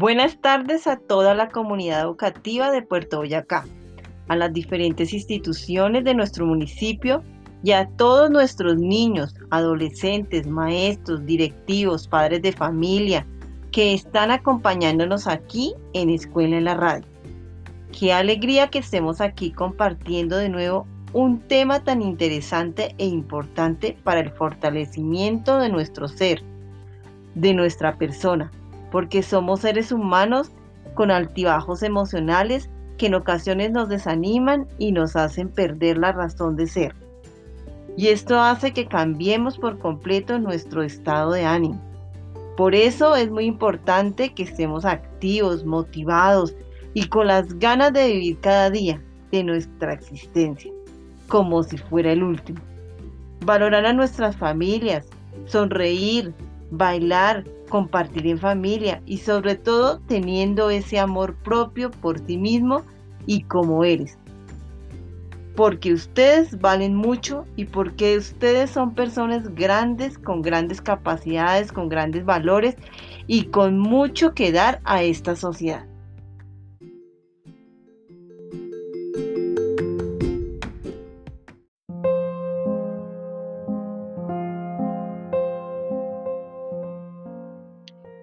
Buenas tardes a toda la comunidad educativa de Puerto Boyacá, a las diferentes instituciones de nuestro municipio y a todos nuestros niños, adolescentes, maestros, directivos, padres de familia que están acompañándonos aquí en Escuela en la Radio. Qué alegría que estemos aquí compartiendo de nuevo un tema tan interesante e importante para el fortalecimiento de nuestro ser, de nuestra persona porque somos seres humanos con altibajos emocionales que en ocasiones nos desaniman y nos hacen perder la razón de ser. Y esto hace que cambiemos por completo nuestro estado de ánimo. Por eso es muy importante que estemos activos, motivados y con las ganas de vivir cada día de nuestra existencia, como si fuera el último. Valorar a nuestras familias, sonreír, bailar, compartir en familia y sobre todo teniendo ese amor propio por ti mismo y como eres. Porque ustedes valen mucho y porque ustedes son personas grandes, con grandes capacidades, con grandes valores y con mucho que dar a esta sociedad.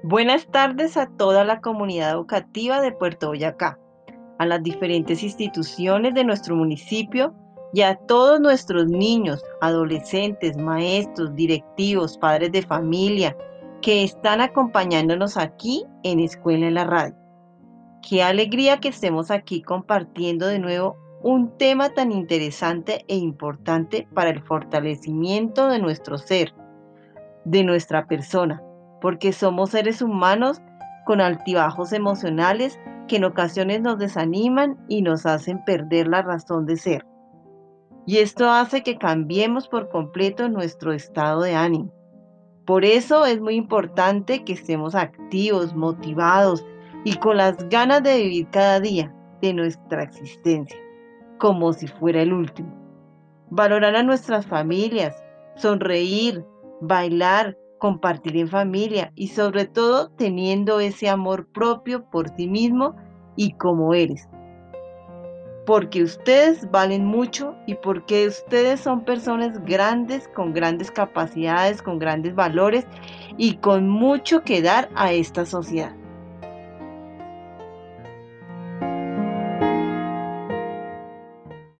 Buenas tardes a toda la comunidad educativa de Puerto Boyacá, a las diferentes instituciones de nuestro municipio y a todos nuestros niños, adolescentes, maestros, directivos, padres de familia que están acompañándonos aquí en Escuela en la Radio. Qué alegría que estemos aquí compartiendo de nuevo un tema tan interesante e importante para el fortalecimiento de nuestro ser, de nuestra persona porque somos seres humanos con altibajos emocionales que en ocasiones nos desaniman y nos hacen perder la razón de ser. Y esto hace que cambiemos por completo nuestro estado de ánimo. Por eso es muy importante que estemos activos, motivados y con las ganas de vivir cada día de nuestra existencia, como si fuera el último. Valorar a nuestras familias, sonreír, bailar, compartir en familia y sobre todo teniendo ese amor propio por ti mismo y como eres. Porque ustedes valen mucho y porque ustedes son personas grandes, con grandes capacidades, con grandes valores y con mucho que dar a esta sociedad.